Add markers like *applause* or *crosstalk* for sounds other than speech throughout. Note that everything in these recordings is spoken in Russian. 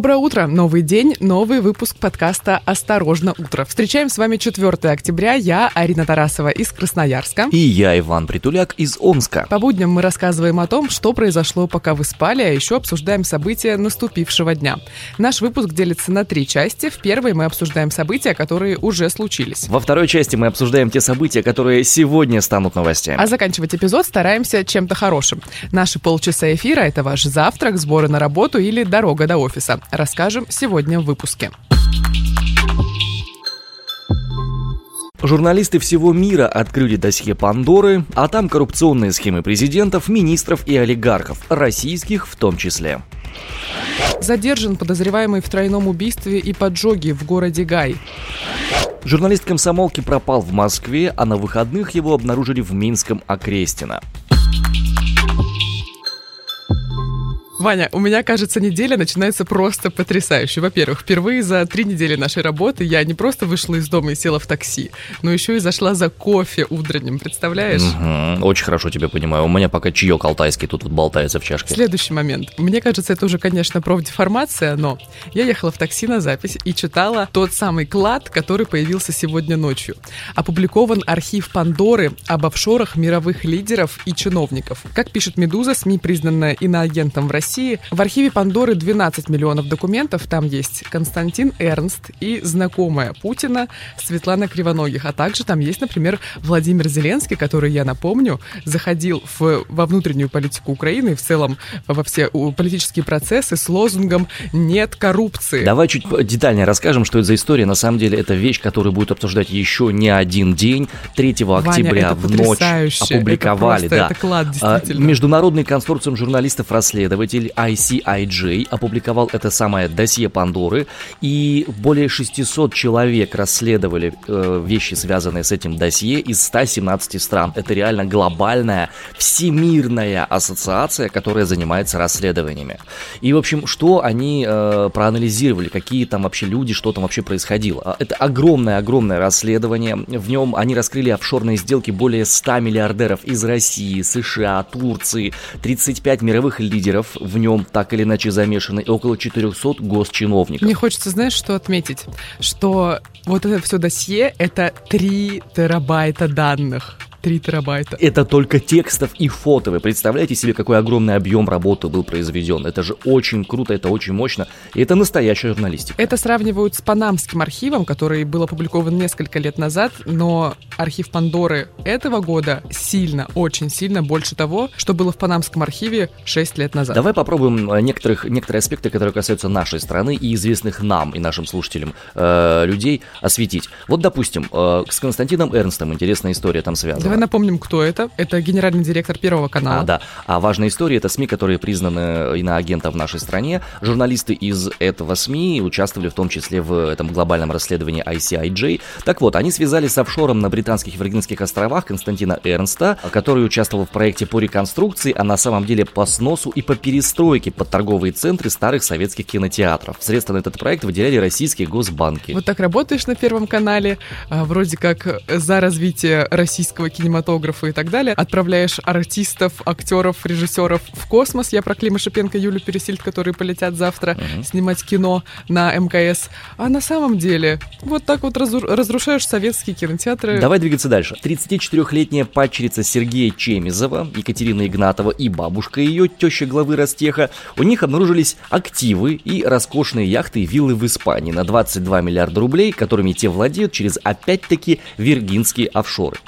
Доброе утро, новый день, новый выпуск подкаста «Осторожно, утро». Встречаем с вами 4 октября. Я Арина Тарасова из Красноярска. И я Иван Притуляк из Омска. По будням мы рассказываем о том, что произошло, пока вы спали, а еще обсуждаем события наступившего дня. Наш выпуск делится на три части. В первой мы обсуждаем события, которые уже случились. Во второй части мы обсуждаем те события, которые сегодня станут новостями. А заканчивать эпизод стараемся чем-то хорошим. Наши полчаса эфира — это ваш завтрак, сборы на работу или дорога до офиса. Расскажем сегодня в выпуске. Журналисты всего мира открыли досье Пандоры, а там коррупционные схемы президентов, министров и олигархов, российских в том числе. Задержан подозреваемый в тройном убийстве и поджоге в городе Гай. Журналист комсомолки пропал в Москве, а на выходных его обнаружили в Минском Окрестино. Ваня, у меня, кажется, неделя начинается просто потрясающе. Во-первых, впервые за три недели нашей работы я не просто вышла из дома и села в такси, но еще и зашла за кофе утренним, представляешь? Угу, очень хорошо тебя понимаю. У меня пока чаек алтайский тут вот болтается в чашке. Следующий момент. Мне кажется, это уже, конечно, профдеформация, но я ехала в такси на запись и читала тот самый клад, который появился сегодня ночью. Опубликован архив Пандоры об офшорах мировых лидеров и чиновников. Как пишет «Медуза», СМИ, признанная иноагентом в России, России. В архиве Пандоры 12 миллионов документов. Там есть Константин Эрнст и знакомая Путина Светлана Кривоногих. А также там есть, например, Владимир Зеленский, который, я напомню, заходил в, во внутреннюю политику Украины и в целом во все политические процессы с лозунгом «нет коррупции». Давай чуть детальнее расскажем, что это за история. На самом деле это вещь, которую будет обсуждать еще не один день. 3 октября Ваня, в ночь опубликовали. Это, просто, да. это клад, А. Международный консорциум журналистов-расследователей ICIJ опубликовал это самое досье Пандоры, и более 600 человек расследовали э, вещи, связанные с этим досье из 117 стран. Это реально глобальная, всемирная ассоциация, которая занимается расследованиями. И, в общем, что они э, проанализировали, какие там вообще люди, что там вообще происходило. А, Это огромное-огромное расследование. В нем они раскрыли офшорные сделки более 100 миллиардеров из России, США, Турции, 35 мировых лидеров в нем так или иначе замешаны, около 400 госчиновников. Мне хочется, знаешь, что отметить? Что вот это все досье — это 3 терабайта данных. 3 терабайта. Это только текстов и фото. Вы представляете себе, какой огромный объем работы был произведен? Это же очень круто, это очень мощно. И это настоящая журналистика. Это сравнивают с Панамским архивом, который был опубликован несколько лет назад, но архив Пандоры этого года сильно, очень сильно больше того, что было в Панамском архиве 6 лет назад. Давай попробуем э, некоторых, некоторые аспекты, которые касаются нашей страны и известных нам и нашим слушателям э, людей осветить. Вот, допустим, э, с Константином Эрнстом интересная история там связана. Давай напомним, кто это. Это генеральный директор Первого канала. А, да. А важная история это СМИ, которые признаны иноагентом в нашей стране. Журналисты из этого СМИ участвовали в том числе в этом глобальном расследовании ICIJ. Так вот, они связались с офшором на британских Виргинских островах Константина Эрнста, который участвовал в проекте по реконструкции, а на самом деле по сносу и по перестройке под торговые центры старых советских кинотеатров. Средства на этот проект выделяли российские госбанки. Вот так работаешь на Первом канале, а, вроде как за развитие российского кинематографа и так далее, отправляешь артистов, актеров, режиссеров в космос. Я про Клима Шипенко, Юлю Пересильд, которые полетят завтра снимать кино на МКС. А на самом деле вот так вот разру- разрушаешь советские кинотеатры. Давай двигаться дальше. 34-летняя падчерица Сергея Чемизова, Екатерина Игнатова и бабушка ее, теща главы Ростеха, у них обнаружились активы и роскошные яхты и виллы в Испании на 22 миллиарда рублей, которыми те владеют через, опять-таки, виргинские офшоры.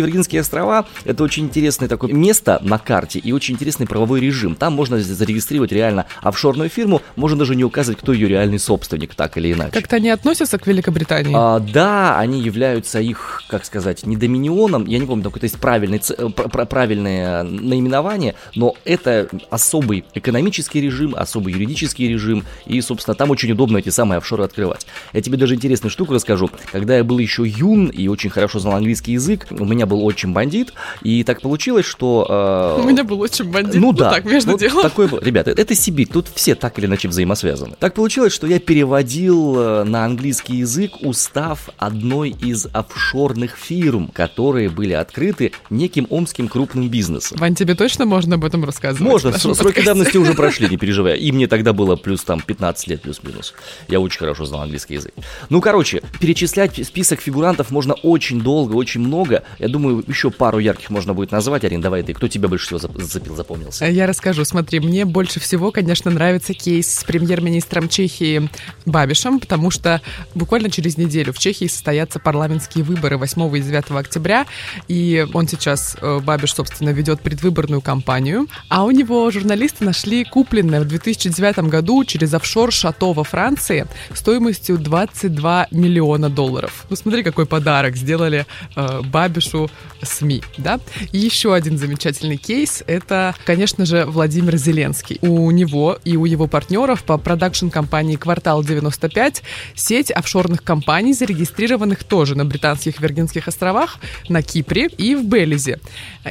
Британские Виргинские острова – это очень интересное такое место на карте и очень интересный правовой режим. Там можно зарегистрировать реально офшорную фирму, можно даже не указывать, кто ее реальный собственник, так или иначе. Как-то они относятся к Великобритании? А, да, они являются их, как сказать, не доминионом, я не помню, какое-то есть правильный, правильное наименование, но это особый экономический режим, особый юридический режим, и, собственно, там очень удобно эти самые офшоры открывать. Я тебе даже интересную штуку расскажу. Когда я был еще юн и очень хорошо знал английский язык, у меня был очень бандит, и так получилось, что... Э, У меня был очень бандит. Ну, ну да. Так, между вот делом. Такой, ребята, это Сибирь, тут все так или иначе взаимосвязаны. Так получилось, что я переводил э, на английский язык устав одной из офшорных фирм, которые были открыты неким омским крупным бизнесом. Вань, тебе точно можно об этом рассказывать? Можно, сроки давности уже прошли, не *laughs* переживай. И мне тогда было плюс там 15 лет плюс-минус. Я очень хорошо знал английский язык. Ну, короче, перечислять список фигурантов можно очень долго, очень много. Я думаю, еще пару ярких можно будет назвать. Арин, давай ты. Кто тебя больше всего зацепил, запомнился? Я расскажу. Смотри, мне больше всего, конечно, нравится кейс с премьер-министром Чехии Бабишем, потому что буквально через неделю в Чехии состоятся парламентские выборы 8 и 9 октября, и он сейчас, э, Бабиш, собственно, ведет предвыборную кампанию, а у него журналисты нашли купленное в 2009 году через офшор Шато во Франции стоимостью 22 миллиона долларов. Ну смотри, какой подарок сделали э, Бабишу СМИ, да? И еще один замечательный кейс — это, конечно же, Владимир Зеленский. У него и у его партнеров по продакшн-компании «Квартал 95» сеть офшорных компаний, зарегистрированных тоже на Британских Виргинских островах, на Кипре и в Белизе.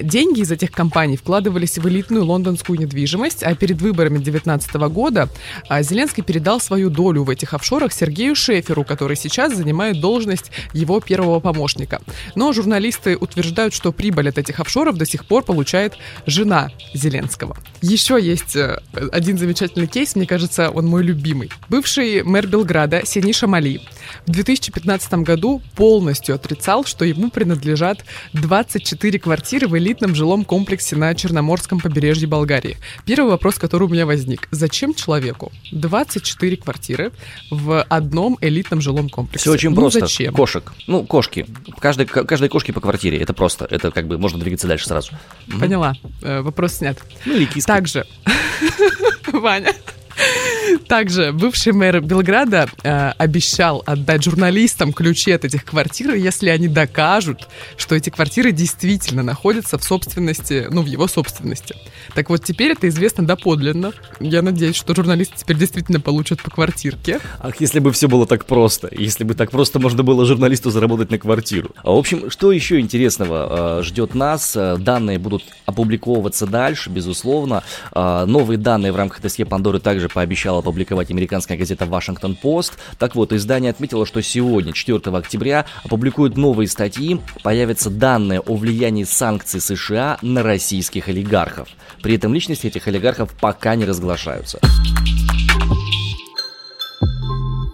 Деньги из этих компаний вкладывались в элитную лондонскую недвижимость, а перед выборами 2019 года а, Зеленский передал свою долю в этих офшорах Сергею Шеферу, который сейчас занимает должность его первого помощника. Но журналисты утверждают, что прибыль от этих офшоров до сих пор получает жена Зеленского. Еще есть э, один замечательный кейс, мне кажется, он мой любимый. Бывший мэр Белграда Сениша Мали в 2015 году полностью отрицал, что ему принадлежат 24 квартиры в элитном жилом комплексе на Черноморском побережье Болгарии. Первый вопрос, который у меня возник. Зачем человеку 24 квартиры в одном элитном жилом комплексе? Все очень ну, просто. Зачем? Кошек. Ну, кошки. Каждой, каждой кошке по квартире. Это просто. Это как бы можно двигаться дальше сразу. Поняла. Э, вопрос снят. Ну или киски. Также. *laughs* Ваня. Также бывший мэр Белграда э, обещал отдать журналистам ключи от этих квартир, если они докажут, что эти квартиры действительно находятся в собственности, ну, в его собственности. Так вот, теперь это известно доподлинно. Я надеюсь, что журналисты теперь действительно получат по квартирке. Ах, если бы все было так просто. Если бы так просто можно было журналисту заработать на квартиру. А, в общем, что еще интересного э, ждет нас? Э, данные будут опубликовываться дальше, безусловно. Э, новые данные в рамках досье Пандоры также пообещала опубликовать американская газета Washington Post. Так вот, издание отметило, что сегодня, 4 октября, опубликуют новые статьи, появятся данные о влиянии санкций США на российских олигархов. При этом личности этих олигархов пока не разглашаются.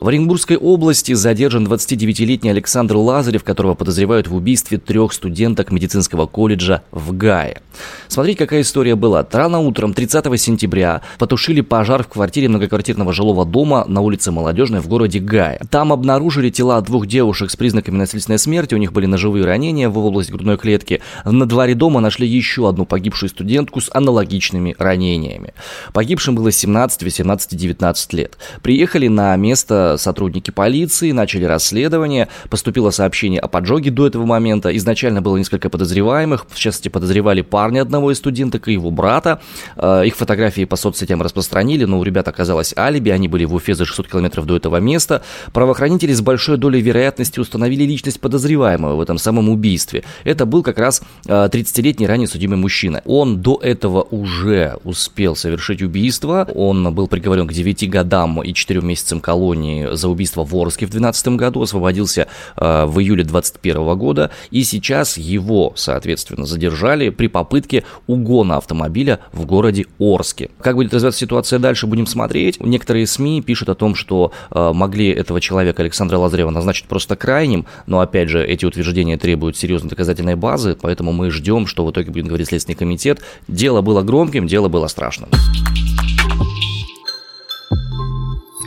В Оренбургской области задержан 29-летний Александр Лазарев, которого подозревают в убийстве трех студенток медицинского колледжа в Гае. Смотрите, какая история была. Рано утром 30 сентября потушили пожар в квартире многоквартирного жилого дома на улице Молодежной в городе Гая. Там обнаружили тела двух девушек с признаками насильственной смерти, у них были ножевые ранения в области грудной клетки. На дворе дома нашли еще одну погибшую студентку с аналогичными ранениями. Погибшим было 17, 18, 19 лет. Приехали на место сотрудники полиции, начали расследование, поступило сообщение о поджоге до этого момента. Изначально было несколько подозреваемых, в частности, подозревали парня одного из студенток и его брата. Э, их фотографии по соцсетям распространили, но у ребят оказалось алиби, они были в Уфе за 600 километров до этого места. Правоохранители с большой долей вероятности установили личность подозреваемого в этом самом убийстве. Это был как раз 30-летний э, ранее судимый мужчина. Он до этого уже успел совершить убийство, он был приговорен к 9 годам и 4 месяцам колонии за убийство в Орске в 2012 году, освободился э, в июле 2021 года, и сейчас его, соответственно, задержали при попытке угона автомобиля в городе Орске. Как будет развиваться ситуация дальше, будем смотреть. Некоторые СМИ пишут о том, что э, могли этого человека, Александра Лазарева, назначить просто крайним, но, опять же, эти утверждения требуют серьезной доказательной базы, поэтому мы ждем, что в итоге будет говорить Следственный комитет. Дело было громким, дело было страшным.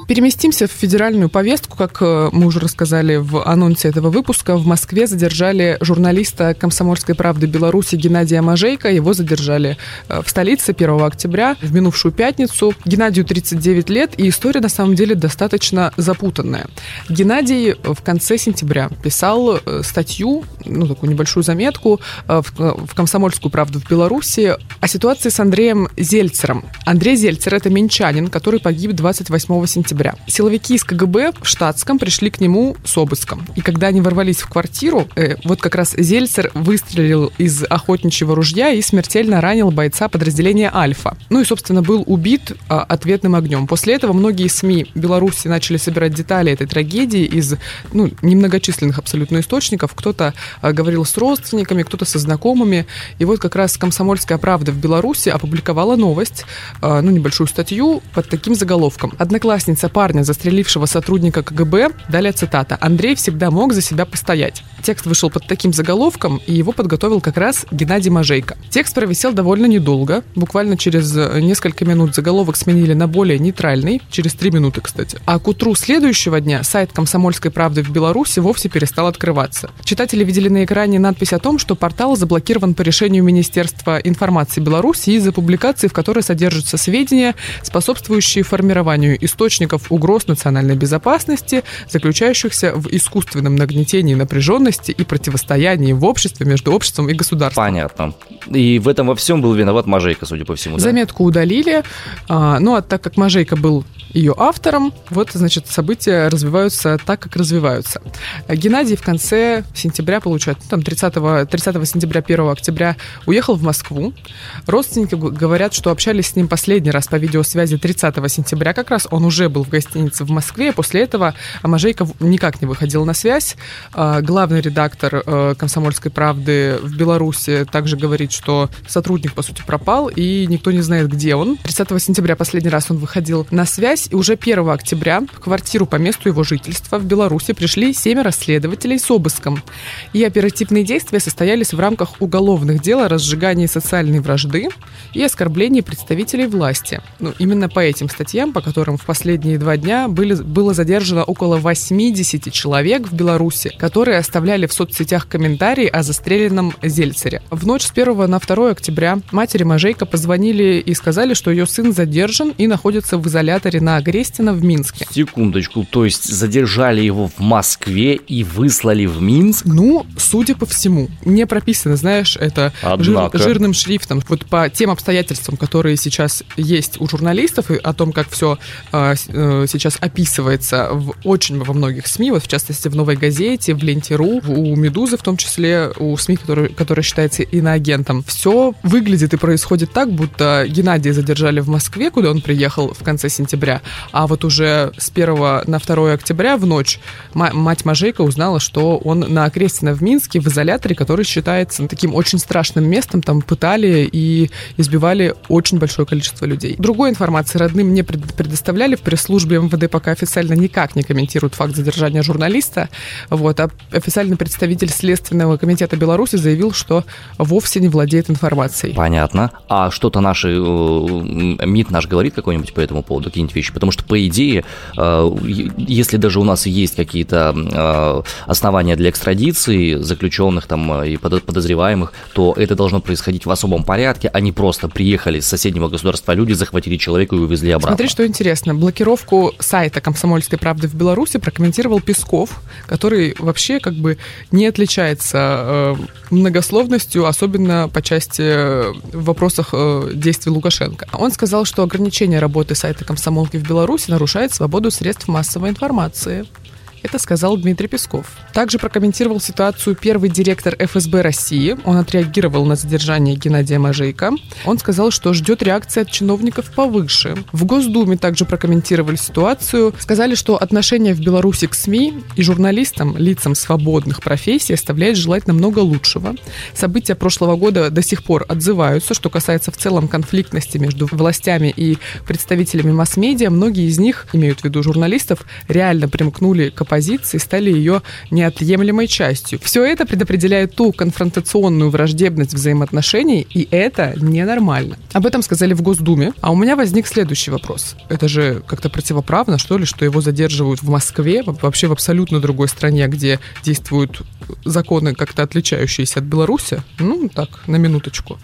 Переместимся в федеральную повестку. Как э, мы уже рассказали в анонсе этого выпуска, в Москве задержали журналиста «Комсомольской правды Беларуси» Геннадия Мажейка. Его задержали э, в столице 1 октября, в минувшую пятницу. Геннадию 39 лет, и история на самом деле достаточно запутанная. Геннадий в конце сентября писал э, статью, ну, такую небольшую заметку в «Комсомольскую правду» в Беларуси о ситуации с Андреем Зельцером. Андрей Зельцер – это минчанин, который погиб 28 сентября сентября. Силовики из КГБ в штатском пришли к нему с обыском. И когда они ворвались в квартиру, э, вот как раз Зельцер выстрелил из охотничьего ружья и смертельно ранил бойца подразделения «Альфа». Ну и, собственно, был убит а, ответным огнем. После этого многие СМИ Беларуси начали собирать детали этой трагедии из ну, немногочисленных абсолютно источников. Кто-то а, говорил с родственниками, кто-то со знакомыми. И вот как раз «Комсомольская правда» в Беларуси опубликовала новость, а, ну, небольшую статью под таким заголовком. Одноклассница парня, застрелившего сотрудника КГБ, далее цитата, «Андрей всегда мог за себя постоять». Текст вышел под таким заголовком, и его подготовил как раз Геннадий Мажейко. Текст провисел довольно недолго. Буквально через несколько минут заголовок сменили на более нейтральный, через три минуты, кстати. А к утру следующего дня сайт «Комсомольской правды» в Беларуси вовсе перестал открываться. Читатели видели на экране надпись о том, что портал заблокирован по решению Министерства информации Беларуси из-за публикации, в которой содержатся сведения, способствующие формированию источников угроз национальной безопасности, заключающихся в искусственном нагнетении напряженности и противостоянии в обществе между обществом и государством. Понятно. И в этом во всем был виноват Мажейка, судя по всему. Да? Заметку удалили. А, ну, а так как Мажейка был ее автором, вот, значит, события развиваются так, как развиваются. Геннадий в конце сентября, получается, ну, там 30, 30 сентября, 1 октября уехал в Москву. Родственники говорят, что общались с ним последний раз по видеосвязи 30 сентября. Как раз он уже был в гостинице в Москве. После этого Мажейка никак не выходил на связь. А, главный редактор э, «Комсомольской правды» в Беларуси также говорит, что сотрудник, по сути, пропал, и никто не знает, где он. 30 сентября последний раз он выходил на связь, и уже 1 октября в квартиру по месту его жительства в Беларуси пришли семеро следователей с обыском. И оперативные действия состоялись в рамках уголовных дел о разжигании социальной вражды и оскорблении представителей власти. Ну, именно по этим статьям, по которым в последние два дня были, было задержано около 80 человек в Беларуси, которые оставляли в соцсетях комментарии о застреленном Зельцере. В ночь с 1 на 2 октября матери Мажейка позвонили и сказали, что ее сын задержан и находится в изоляторе на Агрестина в Минске. Секундочку, то есть задержали его в Москве и выслали в Минск? Ну, судя по всему. Не прописано, знаешь, это жир, жирным шрифтом. Вот по тем обстоятельствам, которые сейчас есть у журналистов, и о том, как все э, э, сейчас описывается в очень во многих СМИ, вот в частности в «Новой газете», в «Ленте.ру», у «Медузы» в том числе, у СМИ, который, который считается иноагентом. Все выглядит и происходит так, будто Геннадия задержали в Москве, куда он приехал в конце сентября, а вот уже с 1 на 2 октября в ночь мать Мажейка узнала, что он на Окрестина в Минске в изоляторе, который считается таким очень страшным местом, там пытали и избивали очень большое количество людей. Другой информации родным не предоставляли в пресс-службе МВД пока официально никак не комментируют факт задержания журналиста. Вот, а официальный представитель Следственного комитета Беларуси заявил, что вовсе не владеет информацией. Понятно. А что-то наши, э, МИД наш говорит какой-нибудь по этому поводу, какие-нибудь вещи? Потому что, по идее, э, если даже у нас есть какие-то э, основания для экстрадиции заключенных там и подозреваемых, то это должно происходить в особом порядке, а не просто приехали с соседнего государства люди, захватили человека и увезли обратно. Смотри, что интересно. Блокировку сайта «Комсомольской правды» в Беларуси прокомментировал Песков, который вообще как бы не отличается э, многословностью, особенно по части э, в вопросах э, действий Лукашенко. Он сказал, что ограничение работы сайта комсомолки в Беларуси нарушает свободу средств массовой информации. Это сказал Дмитрий Песков. Также прокомментировал ситуацию первый директор ФСБ России. Он отреагировал на задержание Геннадия Мажейка. Он сказал, что ждет реакции от чиновников повыше. В Госдуме также прокомментировали ситуацию. Сказали, что отношение в Беларуси к СМИ и журналистам, лицам свободных профессий, оставляет желать намного лучшего. События прошлого года до сих пор отзываются. Что касается в целом конфликтности между властями и представителями масс-медиа, многие из них, имеют в виду журналистов, реально примкнули к оппозиции стали ее неотъемлемой частью. Все это предопределяет ту конфронтационную враждебность взаимоотношений, и это ненормально. Об этом сказали в Госдуме. А у меня возник следующий вопрос. Это же как-то противоправно, что ли, что его задерживают в Москве, вообще в абсолютно другой стране, где действуют законы как-то отличающиеся от Беларуси? Ну, так, на минуточку.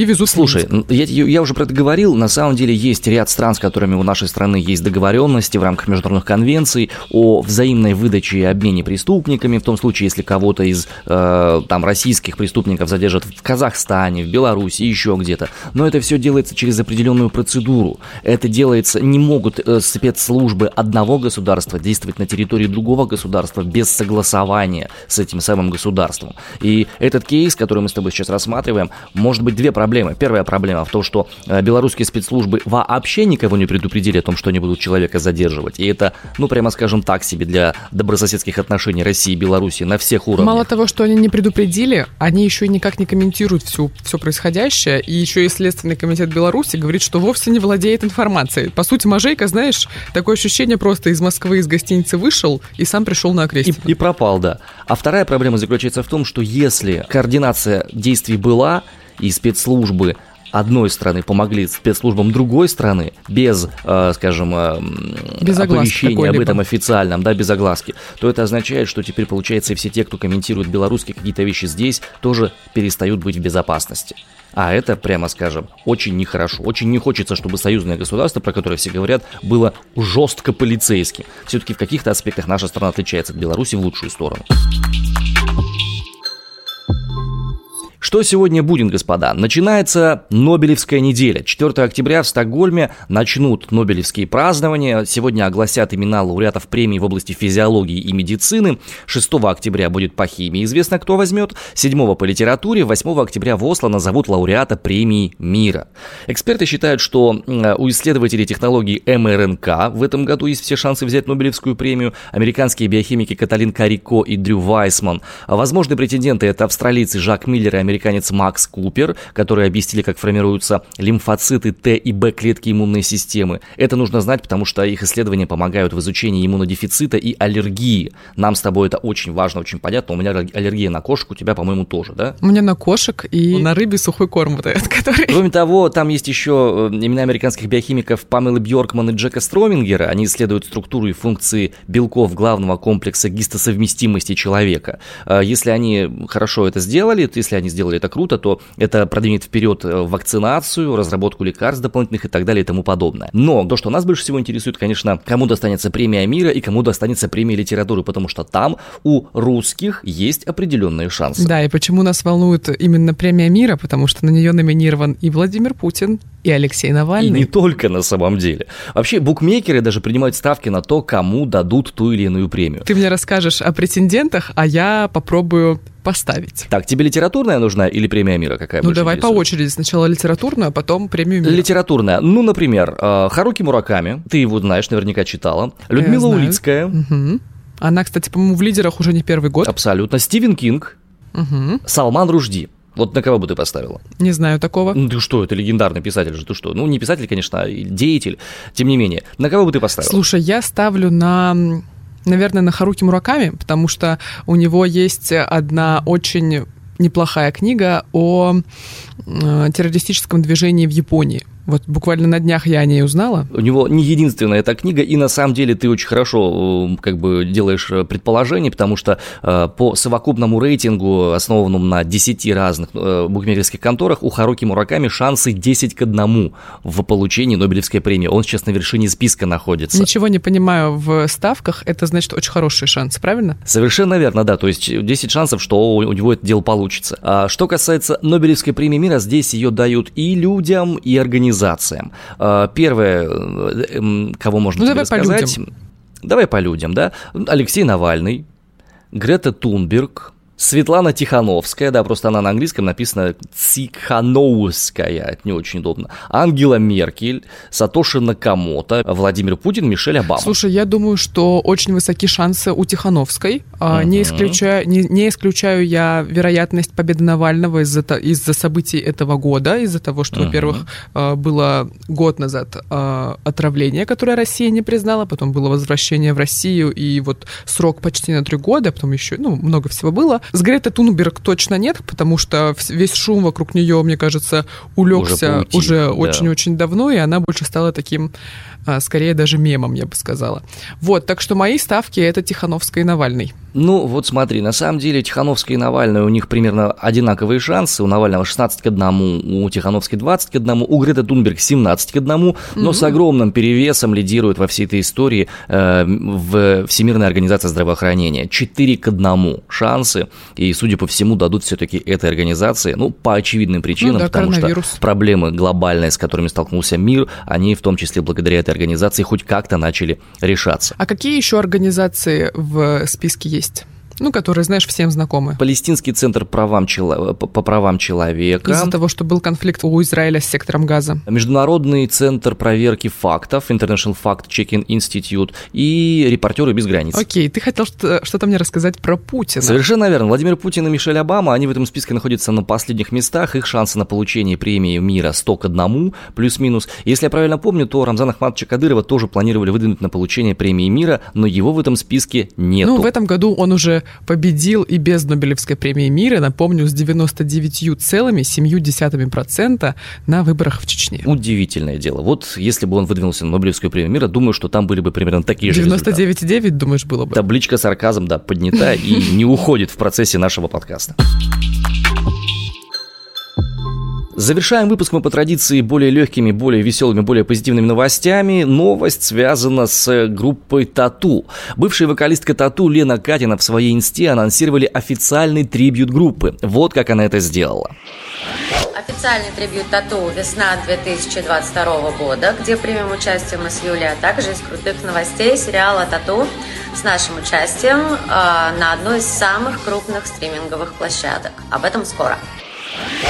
И везут Слушай, я, я уже про это говорил, на самом деле есть ряд стран, с которыми у нашей страны есть договоренности в рамках международных конвенций о взаимной выдаче и обмене преступниками, в том случае, если кого-то из э, там российских преступников задержат в Казахстане, в Беларуси, еще где-то. Но это все делается через определенную процедуру. Это делается, не могут э, спецслужбы одного государства действовать на территории другого государства без согласования с этим самым государством. И этот кейс, который мы с тобой сейчас рассматриваем, может быть две проблемы. Первая проблема в том, что э, белорусские спецслужбы вообще никого не предупредили о том, что они будут человека задерживать. И это, ну, прямо скажем так себе, для добрососедских отношений России и Беларуси на всех уровнях. Мало того, что они не предупредили, они еще и никак не комментируют всю, все происходящее. И еще и Следственный комитет Беларуси говорит, что вовсе не владеет информацией. По сути, Мажейка, знаешь, такое ощущение просто из Москвы, из гостиницы вышел и сам пришел на окрестина. И, и пропал, да. А вторая проблема заключается в том, что если координация действий была, и спецслужбы одной страны помогли спецслужбам другой страны без, э, скажем, э, без оповещения об этом официальном, да, без огласки, то это означает, что теперь, получается, и все те, кто комментирует белорусские какие-то вещи здесь, тоже перестают быть в безопасности. А это, прямо скажем, очень нехорошо. Очень не хочется, чтобы союзное государство, про которое все говорят, было жестко полицейским. Все-таки в каких-то аспектах наша страна отличается от Беларуси в лучшую сторону. Что сегодня будет, господа? Начинается Нобелевская неделя. 4 октября в Стокгольме начнут Нобелевские празднования. Сегодня огласят имена лауреатов премии в области физиологии и медицины. 6 октября будет по химии, известно кто возьмет. 7 по литературе. 8 октября в Осло назовут лауреата премии мира. Эксперты считают, что у исследователей технологий МРНК в этом году есть все шансы взять Нобелевскую премию. Американские биохимики Каталин Карико и Дрю Вайсман. Возможные претенденты это австралийцы Жак Миллер и американец Макс Купер, которые объяснили, как формируются лимфоциты Т и Б клетки иммунной системы. Это нужно знать, потому что их исследования помогают в изучении иммунодефицита и аллергии. Нам с тобой это очень важно, очень понятно. У меня аллергия на кошек, у тебя, по-моему, тоже, да? У меня на кошек и на рыбе сухой корм вот этот, который... Кроме того, там есть еще э, имена американских биохимиков Памелы Бьоркман и Джека Стромингера. Они исследуют структуру и функции белков главного комплекса гистосовместимости человека. Э, если они хорошо это сделали, то если они сделали сделали это круто, то это продвинет вперед э, вакцинацию, разработку лекарств дополнительных и так далее и тому подобное. Но то, что нас больше всего интересует, конечно, кому достанется премия мира и кому достанется премия литературы, потому что там у русских есть определенные шансы. Да, и почему нас волнует именно премия мира, потому что на нее номинирован и Владимир Путин, и Алексей Навальный. И не только на самом деле. Вообще, букмекеры даже принимают ставки на то, кому дадут ту или иную премию. Ты мне расскажешь о претендентах, а я попробую поставить. Так, тебе литературная нужна или премия мира какая Ну, давай интересует? по очереди. Сначала литературная, а потом премию мира. Литературная. Ну, например, э, Харуки Мураками. Ты его знаешь, наверняка читала. Людмила Улицкая. Угу. Она, кстати, по-моему, в лидерах уже не первый год. Абсолютно. Стивен Кинг. Угу. Салман Ружди. Вот на кого бы ты поставила? Не знаю такого. Ну ты что, это легендарный писатель же, ты что? Ну не писатель, конечно, а деятель, тем не менее. На кого бы ты поставила? Слушай, я ставлю на наверное, на Харуки Мураками, потому что у него есть одна очень неплохая книга о э, террористическом движении в Японии. Вот буквально на днях я о ней узнала. У него не единственная эта книга, и на самом деле ты очень хорошо как бы делаешь э, предположение, потому что э, по совокупному рейтингу, основанному на 10 разных э, букмекерских конторах, у Харуки Мураками шансы 10 к 1 в получении Нобелевской премии. Он сейчас на вершине списка находится. Ничего не понимаю в ставках, это значит очень хорошие шансы, правильно? Совершенно верно, да, то есть 10 шансов, что у него это дело получится. А что касается Нобелевской премии мира, здесь ее дают и людям, и организациям организациям. А, первое, э, кого можно ну, тебе давай рассказать... По людям. Давай по людям, да. Алексей Навальный, Грета Тунберг, Светлана Тихановская, да, просто она на английском написана Тихановская, это не очень удобно. Ангела Меркель, Сатоши Накамото, Владимир Путин, Мишель Обама. Слушай, я думаю, что очень высоки шансы у Тихановской. Uh-huh. Не, исключаю, не, не исключаю я вероятность победы Навального из-за, из-за событий этого года, из-за того, что, во-первых, а, было год назад а, отравление, которое Россия не признала, потом было возвращение в Россию, и вот срок почти на три года, потом еще, ну, много всего было. С Гретой Тунберг точно нет, потому что весь шум вокруг нее, мне кажется, улегся уже очень-очень да. давно, и она больше стала таким скорее даже мемом, я бы сказала. Вот, так что мои ставки это Тихановская и Навальный. Ну, вот смотри, на самом деле Тихановская и Навальный, у них примерно одинаковые шансы. У Навального 16 к 1, у Тихановской 20 к 1, у Греты Тунберг 17 к 1, но mm-hmm. с огромным перевесом лидирует во всей этой истории э, в Всемирная организация здравоохранения. 4 к 1 шансы, и, судя по всему, дадут все-таки этой организации, ну, по очевидным причинам, ну, да, потому что проблемы глобальные, с которыми столкнулся мир, они в том числе благодаря этой организации хоть как-то начали решаться. А какие еще организации в списке есть? Ну, которые, знаешь, всем знакомы. Палестинский центр правам чело... по правам человека. Из-за того, что был конфликт у Израиля с сектором газа. Международный центр проверки фактов, International Fact Checking Institute и репортеры без границ. Окей, ты хотел что- что-то мне рассказать про Путина. Совершенно верно. Владимир Путин и Мишель Обама, они в этом списке находятся на последних местах. Их шансы на получение премии мира 100 к 1, плюс-минус. Если я правильно помню, то Рамзана Ахматовича Кадырова тоже планировали выдвинуть на получение премии мира, но его в этом списке нет. Ну, в этом году он уже победил и без Нобелевской премии мира, напомню, с 99,7% на выборах в Чечне. Удивительное дело. Вот если бы он выдвинулся на Нобелевскую премию мира, думаю, что там были бы примерно такие же 99,9, думаешь, было бы? Табличка сарказм, да, поднята и не уходит в процессе нашего подкаста. Завершаем выпуск мы по традиции более легкими, более веселыми, более позитивными новостями. Новость связана с группой Тату. Бывшая вокалистка Тату Лена Катина в своей инсте анонсировали официальный трибют группы. Вот как она это сделала. Официальный трибют Тату «Весна 2022 года», где примем участие мы с Юлей, а также из крутых новостей сериала «Тату» с нашим участием э, на одной из самых крупных стриминговых площадок. Об этом скоро.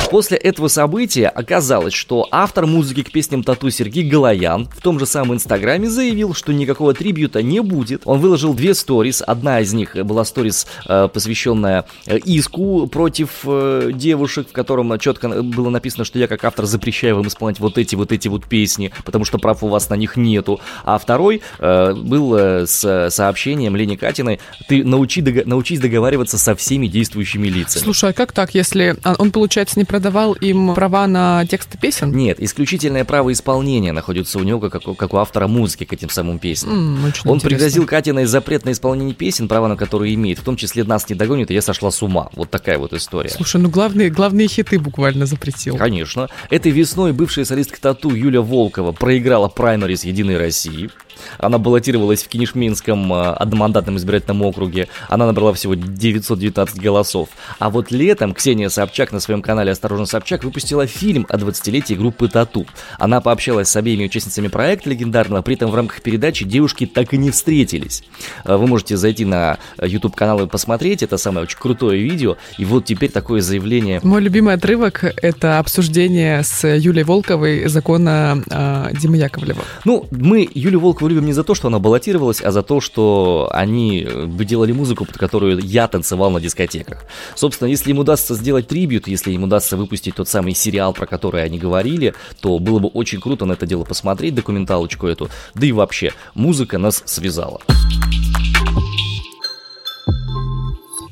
После этого события оказалось, что автор музыки к песням Тату Сергей Галаян в том же самом инстаграме заявил, что никакого трибьюта не будет. Он выложил две сторис. Одна из них была сторис, э, посвященная э, иску против э, девушек, в котором четко было написано, что я как автор запрещаю вам исполнять вот эти вот эти вот песни, потому что прав у вас на них нету. А второй был с сообщением Лене Катиной, ты научи, научись договариваться со всеми действующими лицами. Слушай, а как так, если он, получается, не продавал им права на тексты песен? Нет, исключительное право исполнения находится у него, как, как у автора музыки к этим самым песням. Mm, Он интересно. пригрозил Катиной запрет на исполнение песен, права на которые имеет, в том числе «Нас не догонит», и я сошла с ума. Вот такая вот история. Слушай, ну главные, главные хиты буквально запретил. Конечно. Этой весной бывшая солистка Тату Юля Волкова проиграла праймерис Единой России. Она баллотировалась в Кинешминском э, одномандатном избирательном округе. Она набрала всего 919 голосов. А вот летом Ксения Собчак на своем канале «Осторожно, Собчак» выпустила фильм о 20-летии группы «Тату». Она пообщалась с обеими участницами проекта легендарного, при этом в рамках передачи девушки так и не встретились. Э, вы можете зайти на YouTube-канал и посмотреть, это самое очень крутое видео. И вот теперь такое заявление. Мой любимый отрывок — это обсуждение с Юлией Волковой закона э, Димы Яковлева. Ну, мы Юлию Волкову любим не за то, что она баллотировалась, а за то, что они э, делали музыку, под которую я танцевал на дискотеках. Собственно, если им удастся сделать трибют, если им удастся выпустить тот самый сериал, про который они говорили, то было бы очень круто на это дело посмотреть, документалочку эту. Да и вообще, музыка нас связала.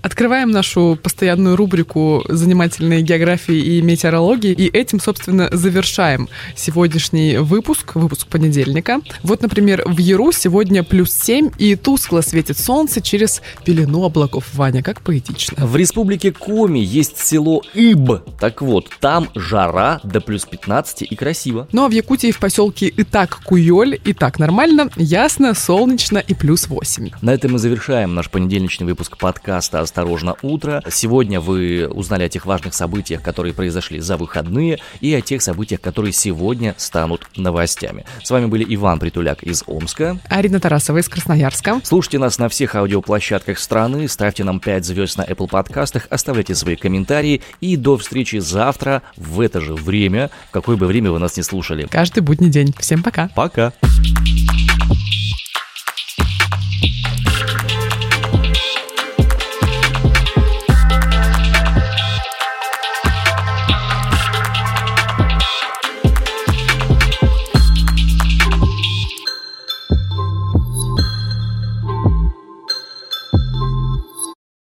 Открываем нашу постоянную рубрику занимательной географии и метеорологии, и этим, собственно, завершаем сегодняшний выпуск, выпуск понедельника. Вот, например, в Яру сегодня плюс 7, и тускло светит солнце через пелену облаков. Ваня, как поэтично. В республике Коми есть село Иб. Так вот, там жара до плюс 15 и красиво. Ну а в Якутии в поселке Итак-Куёль и так нормально, ясно, солнечно и плюс 8. На этом мы завершаем наш понедельничный выпуск подкаста «Осторожно, утро». Сегодня вы узнали о тех важных событиях, которые произошли за выходные, и о тех событиях, которые сегодня станут новостями. С вами были Иван Притуляк из Омска. Арина Тарасова из Красноярска. Слушайте нас на всех аудиоплощадках страны, ставьте нам 5 звезд на Apple подкастах, оставляйте свои комментарии и до встречи завтра в это же время, в какое бы время вы нас не слушали. Каждый будний день. Всем пока. Пока.